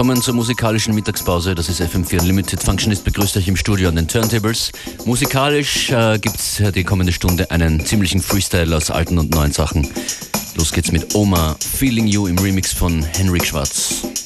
willkommen zur musikalischen Mittagspause. Das ist FM4 Limited. Functionist begrüßt euch im Studio an den Turntables. Musikalisch äh, gibt es die kommende Stunde einen ziemlichen Freestyle aus alten und neuen Sachen. Los geht's mit Oma, Feeling You im Remix von Henrik Schwarz.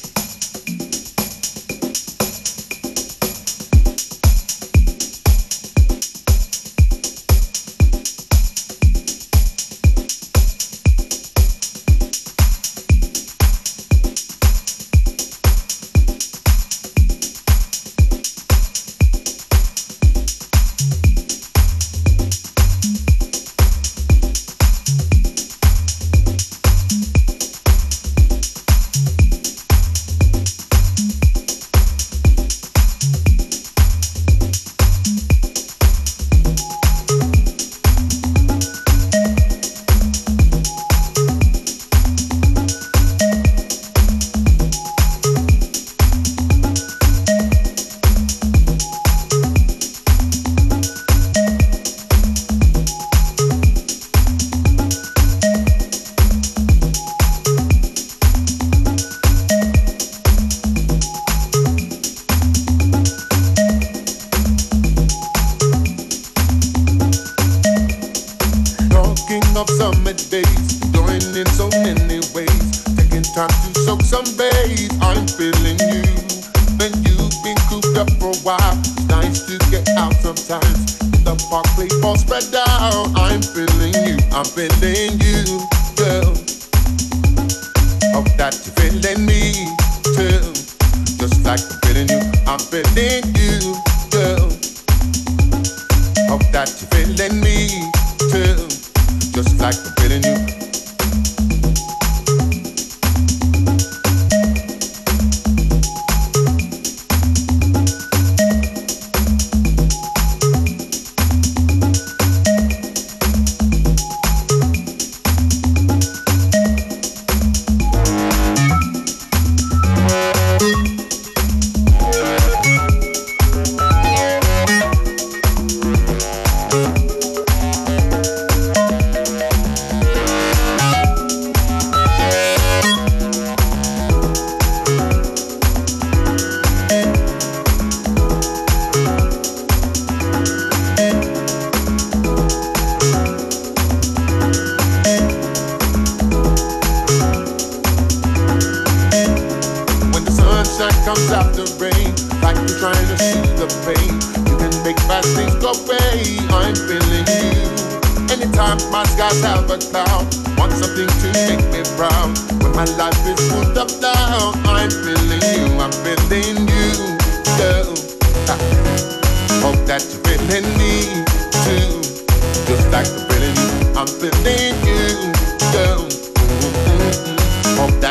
cooped up for a while. It's nice to get out sometimes. In the park, play ball, spread out. I'm feeling you, I'm feeling you, girl. Hope that you're feeling me too. Just like I'm feeling you, I'm feeling you, girl. Hope that you're feeling me too. Just like I'm feeling you.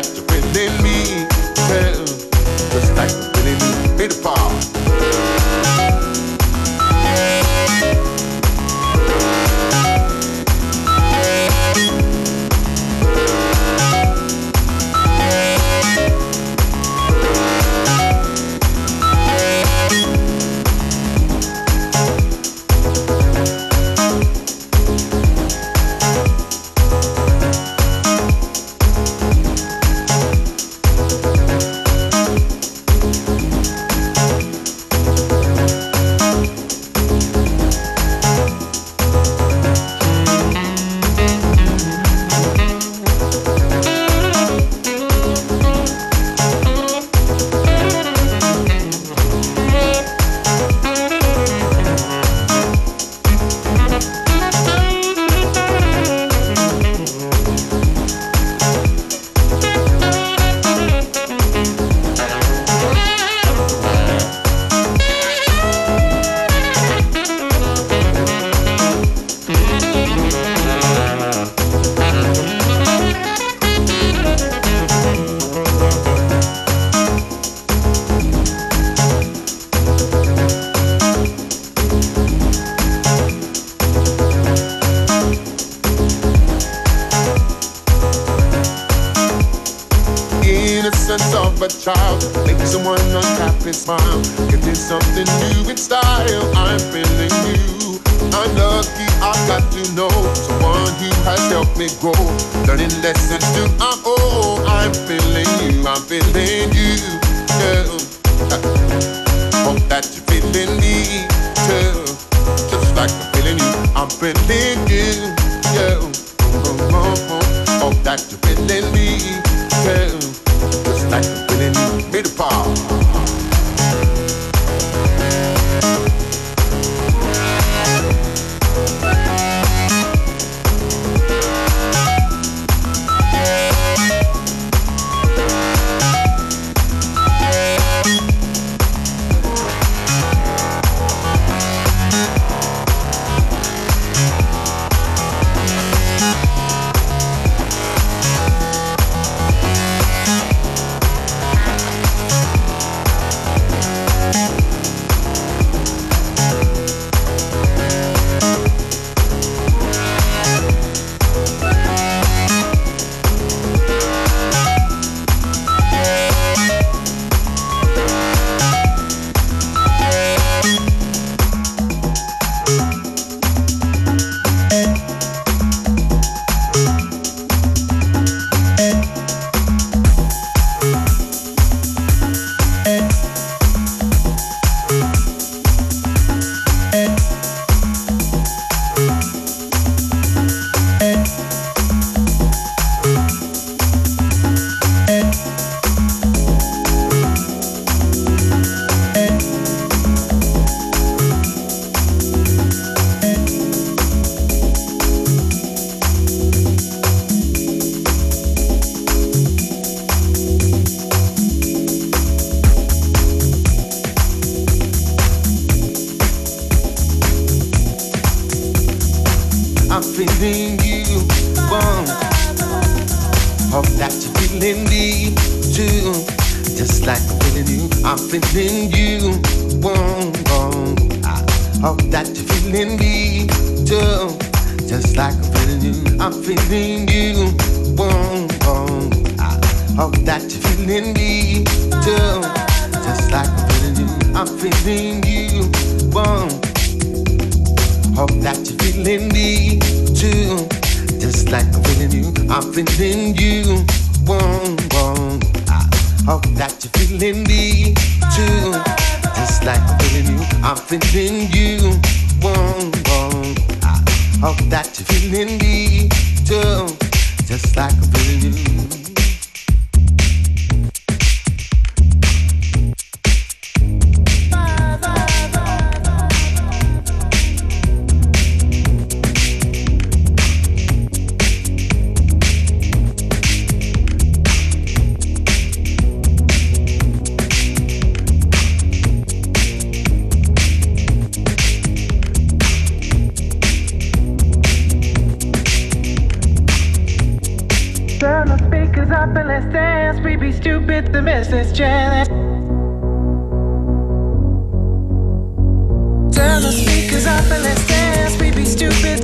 got to believe me. help me grow. Learning lessons to I'm oh, I'm feeling you, I'm feeling you, girl. Hope that you're feeling me girl. just like I'm feeling you, I'm feeling you, girl. Oh, oh, oh, Hope that you're feeling me girl. just like I'm feeling you. Me the power. up and let's dance. We'd be stupid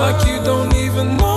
like you don't even know.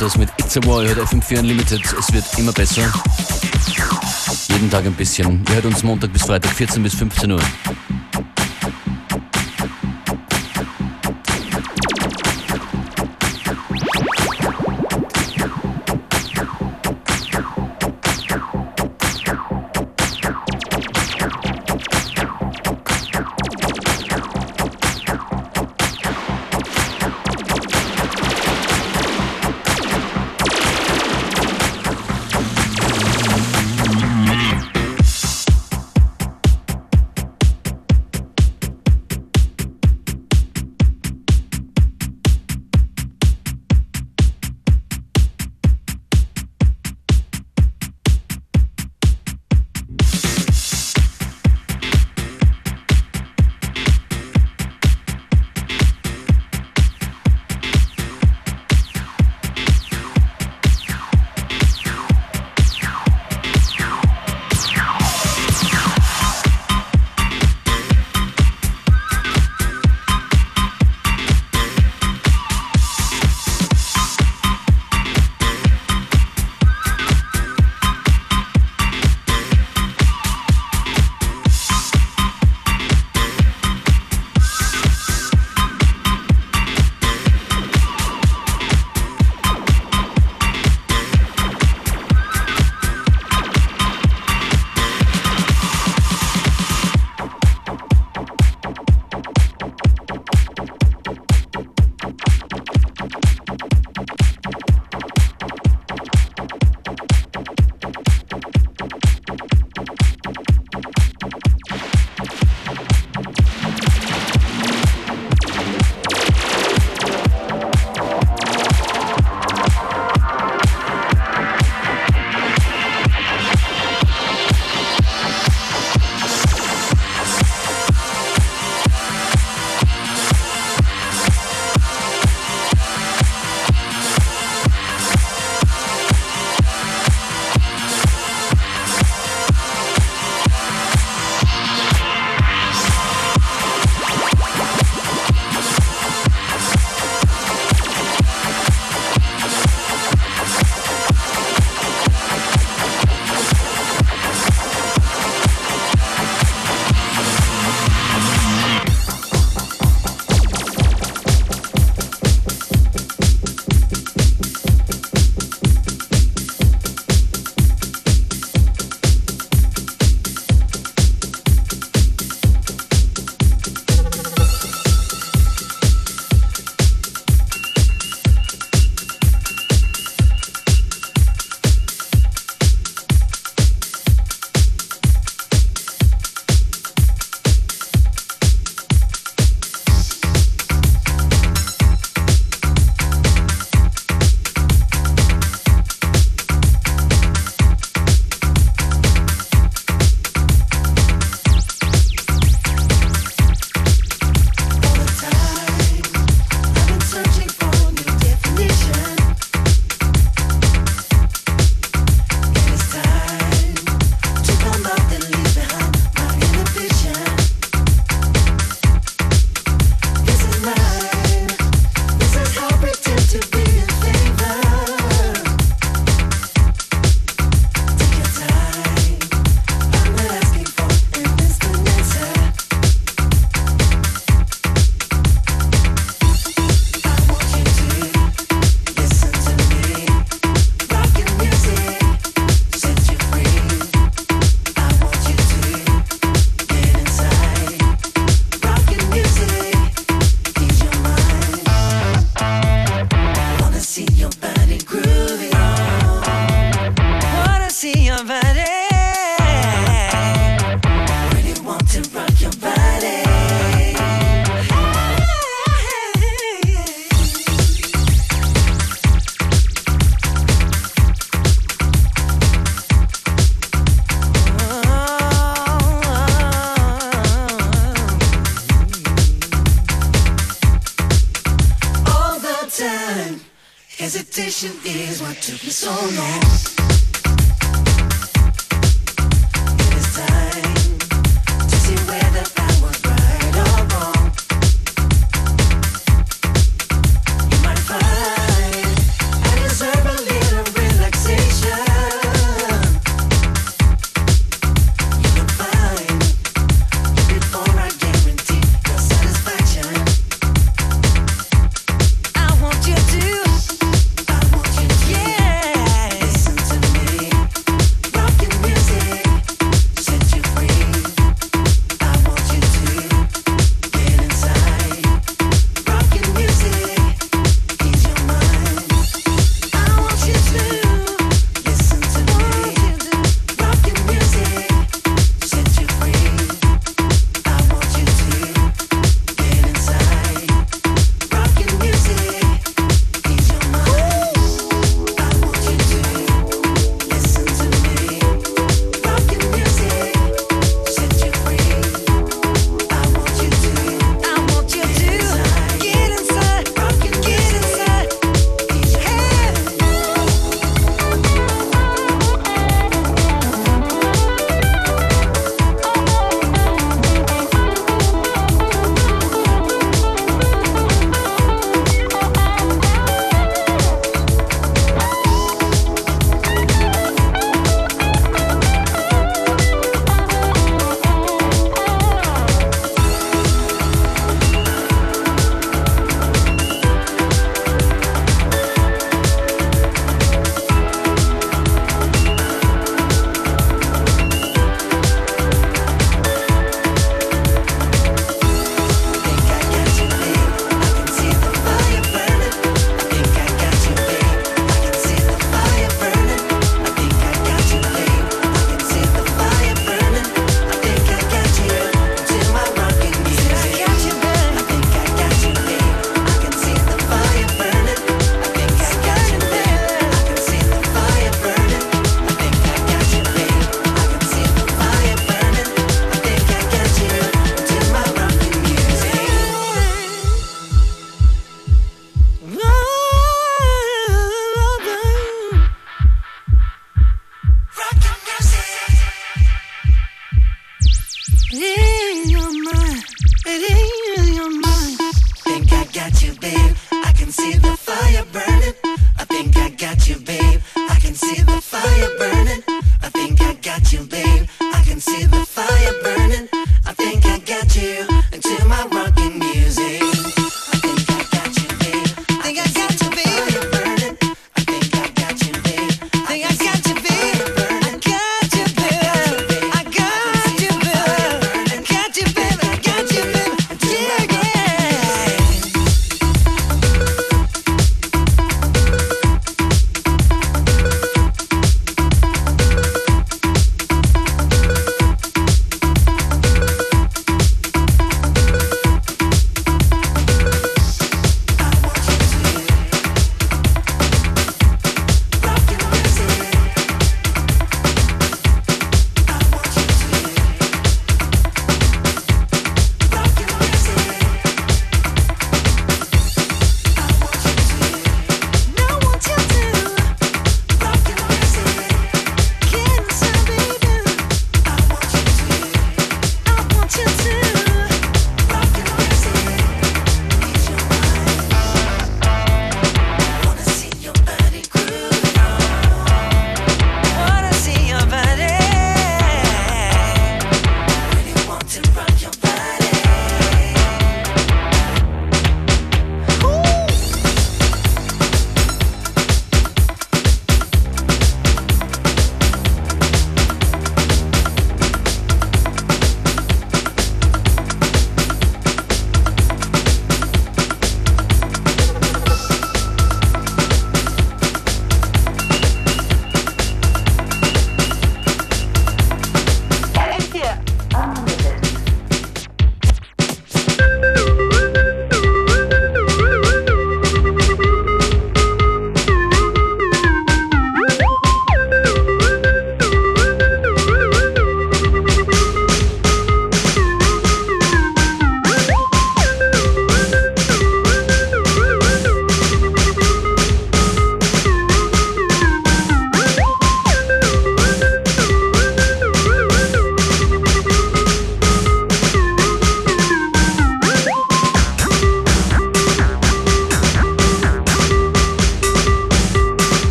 Das mit It's a. Ihr hört FM4 Unlimited. Es wird immer besser. Jeden Tag ein bisschen. Ihr hört uns Montag bis Freitag 14 bis 15 Uhr.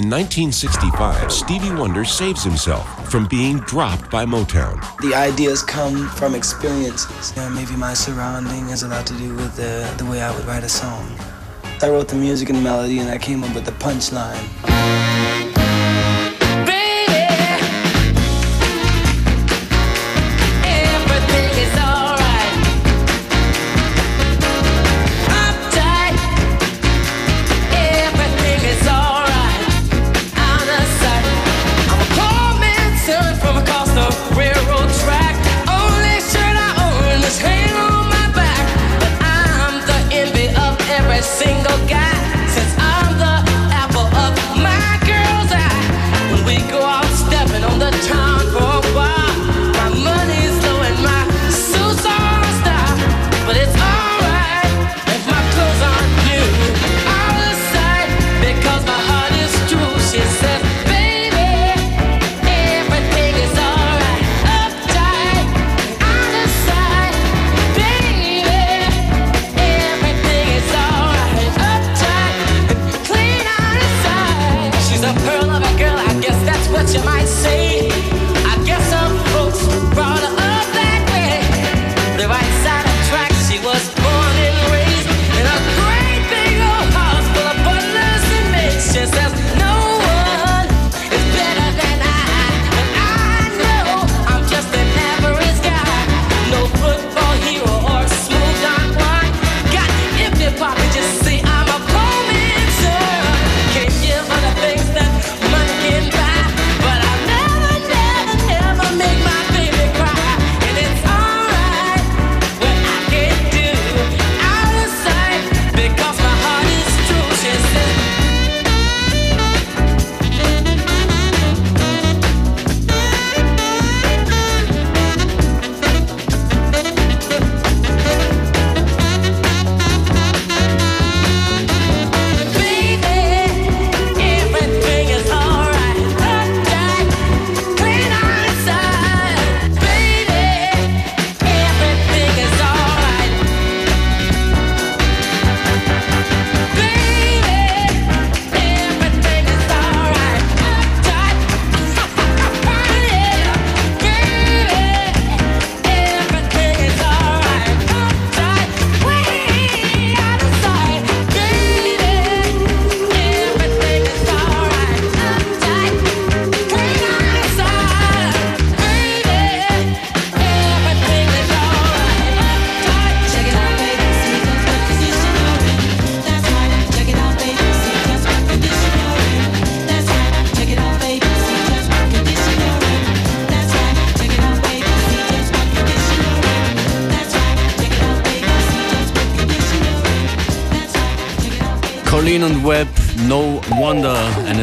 In 1965, Stevie Wonder saves himself from being dropped by Motown. The ideas come from experiences. Yeah, maybe my surrounding has a lot to do with the, the way I would write a song. I wrote the music and melody, and I came up with the punchline.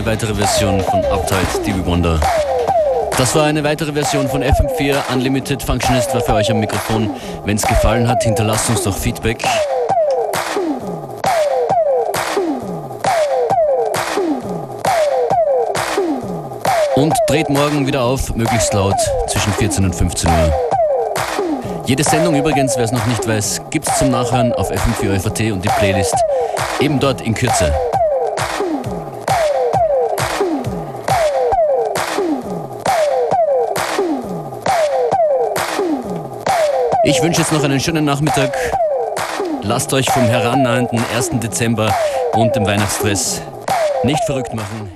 Weitere Version von Uptight, Stevie Wonder. Das war eine weitere Version von FM4 Unlimited Functionist war für euch am Mikrofon. Wenn es gefallen hat, hinterlasst uns doch Feedback. Und dreht morgen wieder auf, möglichst laut, zwischen 14 und 15 Uhr. Jede Sendung übrigens, wer es noch nicht weiß, gibt es zum Nachhören auf FM4FAT und die Playlist eben dort in Kürze. Ich wünsche jetzt noch einen schönen Nachmittag. Lasst euch vom herannahenden 1. Dezember und dem Weihnachtsstress nicht verrückt machen.